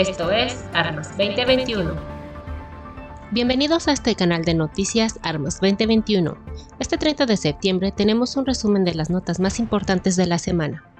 Esto es Armas 2021. Bienvenidos a este canal de noticias Armas 2021. Este 30 de septiembre tenemos un resumen de las notas más importantes de la semana.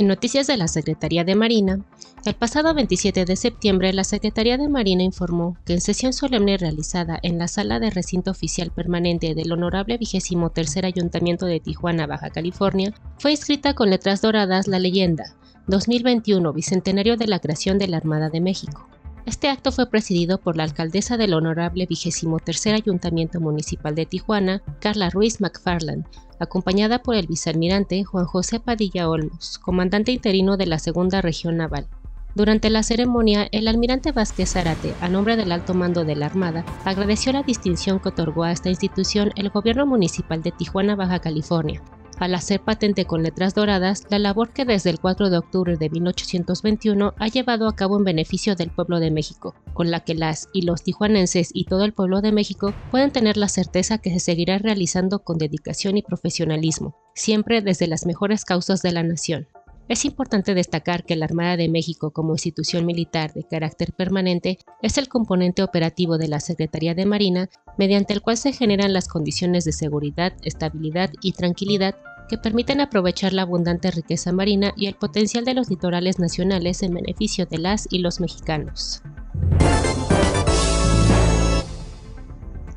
En noticias de la Secretaría de Marina, el pasado 27 de septiembre la Secretaría de Marina informó que en sesión solemne realizada en la sala de recinto oficial permanente del Honorable Vigésimo Tercer Ayuntamiento de Tijuana, Baja California, fue escrita con letras doradas la leyenda 2021 Bicentenario de la creación de la Armada de México. Este acto fue presidido por la alcaldesa del Honorable Vigésimo Tercer Ayuntamiento Municipal de Tijuana, Carla Ruiz McFarland, acompañada por el vicealmirante Juan José Padilla Olmos, comandante interino de la Segunda Región Naval. Durante la ceremonia, el almirante Vázquez Zárate, a nombre del alto mando de la Armada, agradeció la distinción que otorgó a esta institución el gobierno municipal de Tijuana, Baja California, al hacer patente con letras doradas la labor que desde el 4 de octubre de 1821 ha llevado a cabo en beneficio del pueblo de México, con la que las y los tijuanenses y todo el pueblo de México pueden tener la certeza que se seguirá realizando con dedicación y profesionalismo, siempre desde las mejores causas de la nación. Es importante destacar que la Armada de México como institución militar de carácter permanente es el componente operativo de la Secretaría de Marina mediante el cual se generan las condiciones de seguridad, estabilidad y tranquilidad que permiten aprovechar la abundante riqueza marina y el potencial de los litorales nacionales en beneficio de las y los mexicanos.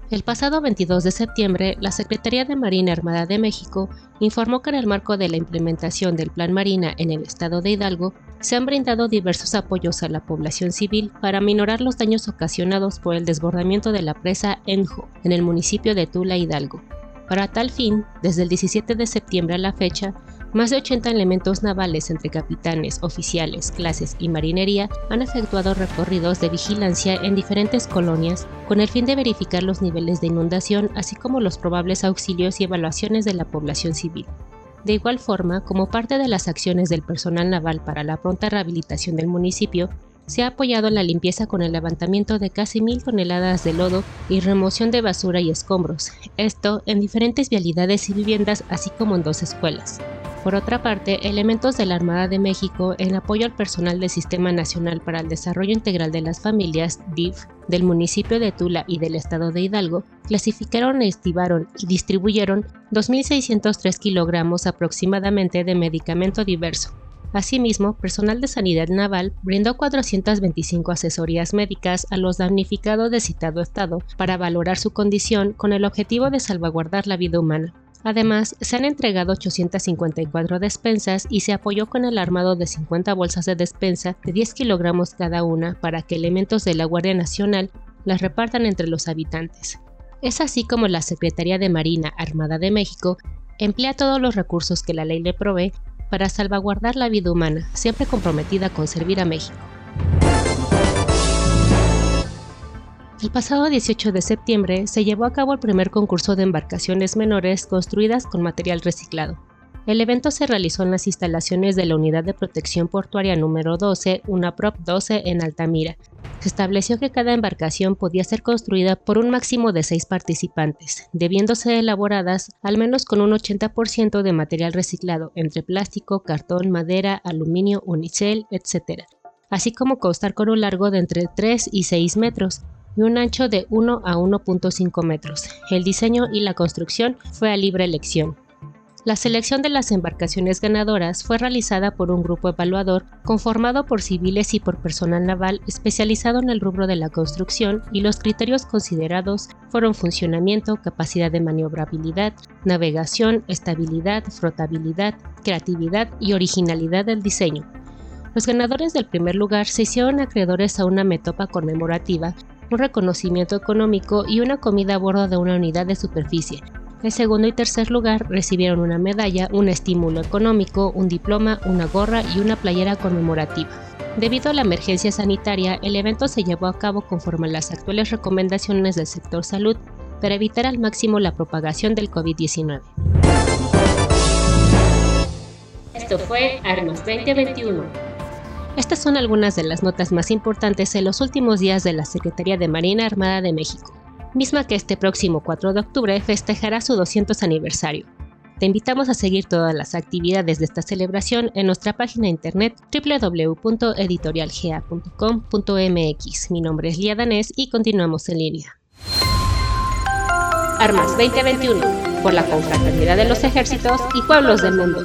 El pasado 22 de septiembre, la Secretaría de Marina Armada de México informó que en el marco de la implementación del Plan Marina en el estado de Hidalgo, se han brindado diversos apoyos a la población civil para minorar los daños ocasionados por el desbordamiento de la presa Enjo en el municipio de Tula, Hidalgo. Para tal fin, desde el 17 de septiembre a la fecha, más de 80 elementos navales entre capitanes, oficiales, clases y marinería han efectuado recorridos de vigilancia en diferentes colonias con el fin de verificar los niveles de inundación así como los probables auxilios y evaluaciones de la población civil. De igual forma, como parte de las acciones del personal naval para la pronta rehabilitación del municipio, se ha apoyado la limpieza con el levantamiento de casi mil toneladas de lodo y remoción de basura y escombros, esto en diferentes vialidades y viviendas así como en dos escuelas. Por otra parte, elementos de la Armada de México, en apoyo al personal del Sistema Nacional para el Desarrollo Integral de las Familias, DIF, del municipio de Tula y del estado de Hidalgo, clasificaron, estivaron y distribuyeron 2.603 kilogramos aproximadamente de medicamento diverso. Asimismo, personal de sanidad naval brindó 425 asesorías médicas a los damnificados de citado estado para valorar su condición con el objetivo de salvaguardar la vida humana. Además, se han entregado 854 despensas y se apoyó con el armado de 50 bolsas de despensa de 10 kilogramos cada una para que elementos de la Guardia Nacional las repartan entre los habitantes. Es así como la Secretaría de Marina Armada de México emplea todos los recursos que la ley le provee para salvaguardar la vida humana, siempre comprometida con servir a México. El pasado 18 de septiembre se llevó a cabo el primer concurso de embarcaciones menores construidas con material reciclado. El evento se realizó en las instalaciones de la Unidad de Protección Portuaria número 12, una Prop 12 en Altamira. Se estableció que cada embarcación podía ser construida por un máximo de seis participantes, debiéndose elaboradas al menos con un 80% de material reciclado, entre plástico, cartón, madera, aluminio, unicel, etc., así como constar con un largo de entre 3 y 6 metros, y un ancho de 1 a 1.5 metros. El diseño y la construcción fue a libre elección. La selección de las embarcaciones ganadoras fue realizada por un grupo evaluador conformado por civiles y por personal naval especializado en el rubro de la construcción y los criterios considerados fueron funcionamiento, capacidad de maniobrabilidad, navegación, estabilidad, flotabilidad, creatividad y originalidad del diseño. Los ganadores del primer lugar se hicieron acreedores a una metopa conmemorativa un reconocimiento económico y una comida a bordo de una unidad de superficie. El segundo y tercer lugar recibieron una medalla, un estímulo económico, un diploma, una gorra y una playera conmemorativa. Debido a la emergencia sanitaria, el evento se llevó a cabo conforme a las actuales recomendaciones del sector salud para evitar al máximo la propagación del COVID-19. Esto fue Armas 2021. Estas son algunas de las notas más importantes en los últimos días de la Secretaría de Marina Armada de México, misma que este próximo 4 de octubre festejará su 200 aniversario. Te invitamos a seguir todas las actividades de esta celebración en nuestra página internet www.editorialgea.com.mx. Mi nombre es Lía Danés y continuamos en línea. Armas 2021 por la confraternidad de los ejércitos y pueblos del mundo.